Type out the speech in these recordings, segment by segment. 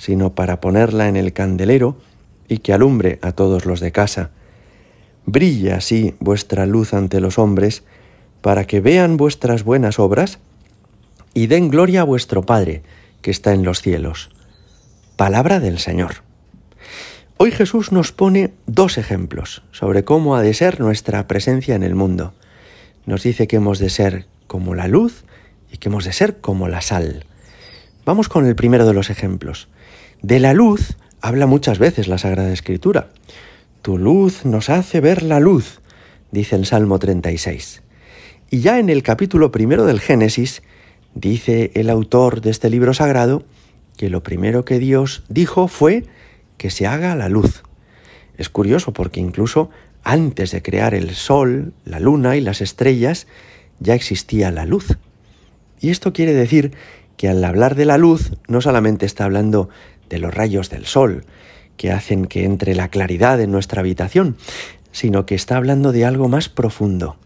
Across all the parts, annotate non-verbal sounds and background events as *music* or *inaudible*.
sino para ponerla en el candelero y que alumbre a todos los de casa. Brilla así vuestra luz ante los hombres, para que vean vuestras buenas obras y den gloria a vuestro Padre, que está en los cielos. Palabra del Señor. Hoy Jesús nos pone dos ejemplos sobre cómo ha de ser nuestra presencia en el mundo. Nos dice que hemos de ser como la luz y que hemos de ser como la sal. Vamos con el primero de los ejemplos. De la luz habla muchas veces la Sagrada Escritura. Tu luz nos hace ver la luz, dice el Salmo 36. Y ya en el capítulo primero del Génesis, dice el autor de este libro sagrado que lo primero que Dios dijo fue que se haga la luz. Es curioso porque incluso antes de crear el sol, la luna y las estrellas, ya existía la luz. Y esto quiere decir que al hablar de la luz no solamente está hablando de los rayos del sol, que hacen que entre la claridad en nuestra habitación, sino que está hablando de algo más profundo,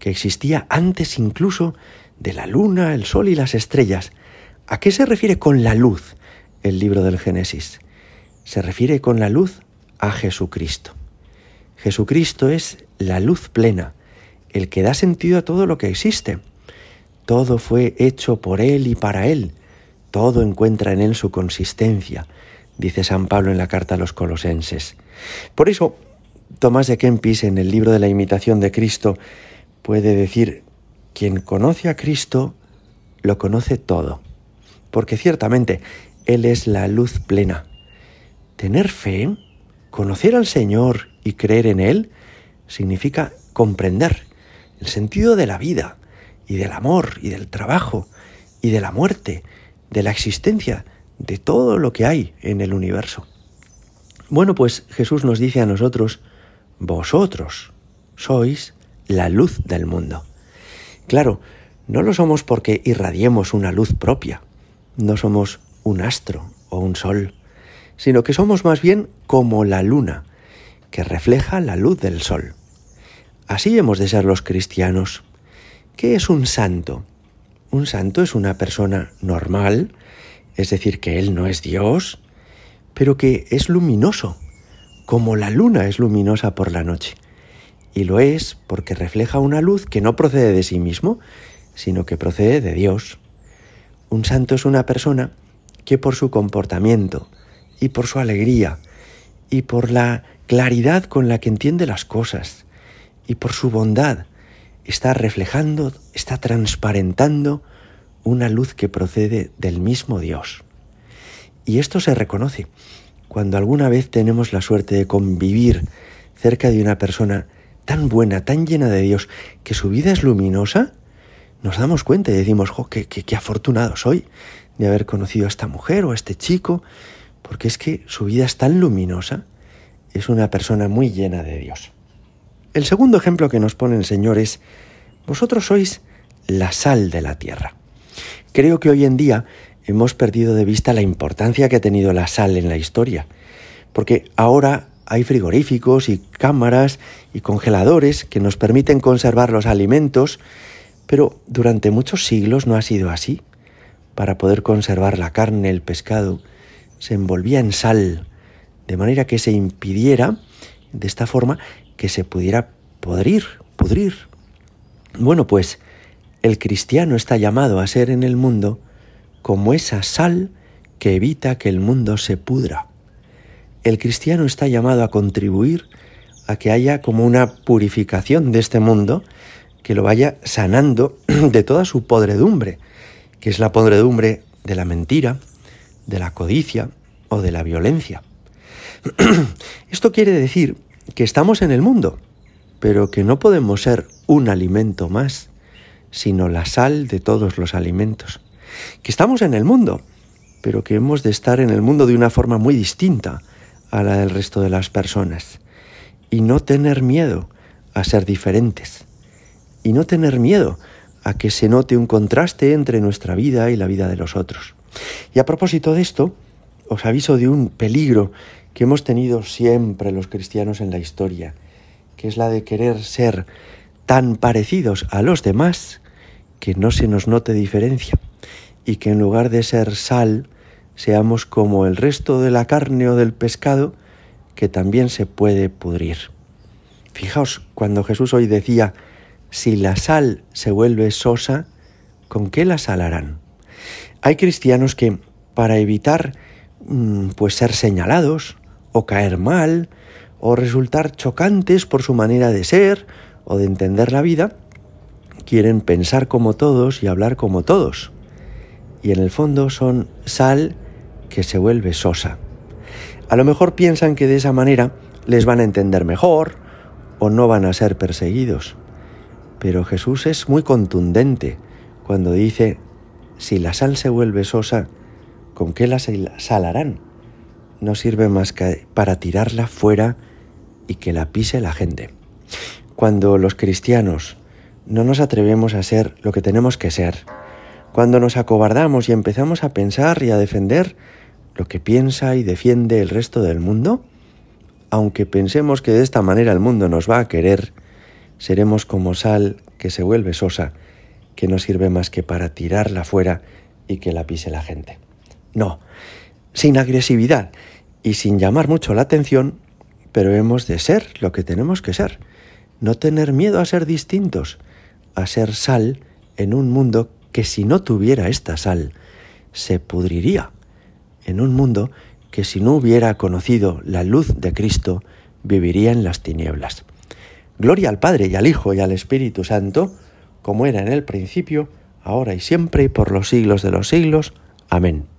que existía antes incluso de la luna, el sol y las estrellas. ¿A qué se refiere con la luz el libro del Génesis? Se refiere con la luz a Jesucristo. Jesucristo es la luz plena, el que da sentido a todo lo que existe. Todo fue hecho por Él y para Él. Todo encuentra en él su consistencia, dice San Pablo en la carta a los colosenses. Por eso, Tomás de Kempis en el libro de la imitación de Cristo puede decir, quien conoce a Cristo, lo conoce todo, porque ciertamente Él es la luz plena. Tener fe, conocer al Señor y creer en Él, significa comprender el sentido de la vida y del amor y del trabajo y de la muerte de la existencia de todo lo que hay en el universo. Bueno, pues Jesús nos dice a nosotros, vosotros sois la luz del mundo. Claro, no lo somos porque irradiemos una luz propia, no somos un astro o un sol, sino que somos más bien como la luna, que refleja la luz del sol. Así hemos de ser los cristianos. ¿Qué es un santo? Un santo es una persona normal, es decir, que él no es Dios, pero que es luminoso, como la luna es luminosa por la noche. Y lo es porque refleja una luz que no procede de sí mismo, sino que procede de Dios. Un santo es una persona que por su comportamiento y por su alegría y por la claridad con la que entiende las cosas y por su bondad está reflejando, está transparentando una luz que procede del mismo Dios. Y esto se reconoce cuando alguna vez tenemos la suerte de convivir cerca de una persona tan buena, tan llena de Dios, que su vida es luminosa, nos damos cuenta y decimos, jo, qué, qué afortunado soy de haber conocido a esta mujer o a este chico, porque es que su vida es tan luminosa, es una persona muy llena de Dios. El segundo ejemplo que nos pone el Señor es, vosotros sois la sal de la tierra. Creo que hoy en día hemos perdido de vista la importancia que ha tenido la sal en la historia, porque ahora hay frigoríficos y cámaras y congeladores que nos permiten conservar los alimentos, pero durante muchos siglos no ha sido así. Para poder conservar la carne, el pescado, se envolvía en sal, de manera que se impidiera, de esta forma, que se pudiera podrir, pudrir. Bueno, pues el cristiano está llamado a ser en el mundo como esa sal que evita que el mundo se pudra. El cristiano está llamado a contribuir a que haya como una purificación de este mundo que lo vaya sanando *clears throat* de toda su podredumbre, que es la podredumbre de la mentira, de la codicia o de la violencia. *clears throat* Esto quiere decir que estamos en el mundo, pero que no podemos ser un alimento más, sino la sal de todos los alimentos. Que estamos en el mundo, pero que hemos de estar en el mundo de una forma muy distinta a la del resto de las personas. Y no tener miedo a ser diferentes. Y no tener miedo a que se note un contraste entre nuestra vida y la vida de los otros. Y a propósito de esto, os aviso de un peligro que hemos tenido siempre los cristianos en la historia, que es la de querer ser tan parecidos a los demás que no se nos note diferencia y que en lugar de ser sal, seamos como el resto de la carne o del pescado que también se puede pudrir. Fijaos, cuando Jesús hoy decía, si la sal se vuelve sosa, ¿con qué la salarán? Hay cristianos que, para evitar mm, pues ser señalados, o caer mal, o resultar chocantes por su manera de ser o de entender la vida, quieren pensar como todos y hablar como todos. Y en el fondo son sal que se vuelve sosa. A lo mejor piensan que de esa manera les van a entender mejor o no van a ser perseguidos. Pero Jesús es muy contundente cuando dice, si la sal se vuelve sosa, ¿con qué la salarán? No sirve más que para tirarla fuera y que la pise la gente. Cuando los cristianos no nos atrevemos a ser lo que tenemos que ser, cuando nos acobardamos y empezamos a pensar y a defender lo que piensa y defiende el resto del mundo, aunque pensemos que de esta manera el mundo nos va a querer, seremos como sal que se vuelve sosa, que no sirve más que para tirarla fuera y que la pise la gente. No, sin agresividad y sin llamar mucho la atención, pero hemos de ser lo que tenemos que ser, no tener miedo a ser distintos, a ser sal en un mundo que si no tuviera esta sal, se pudriría, en un mundo que si no hubiera conocido la luz de Cristo, viviría en las tinieblas. Gloria al Padre y al Hijo y al Espíritu Santo, como era en el principio, ahora y siempre y por los siglos de los siglos. Amén.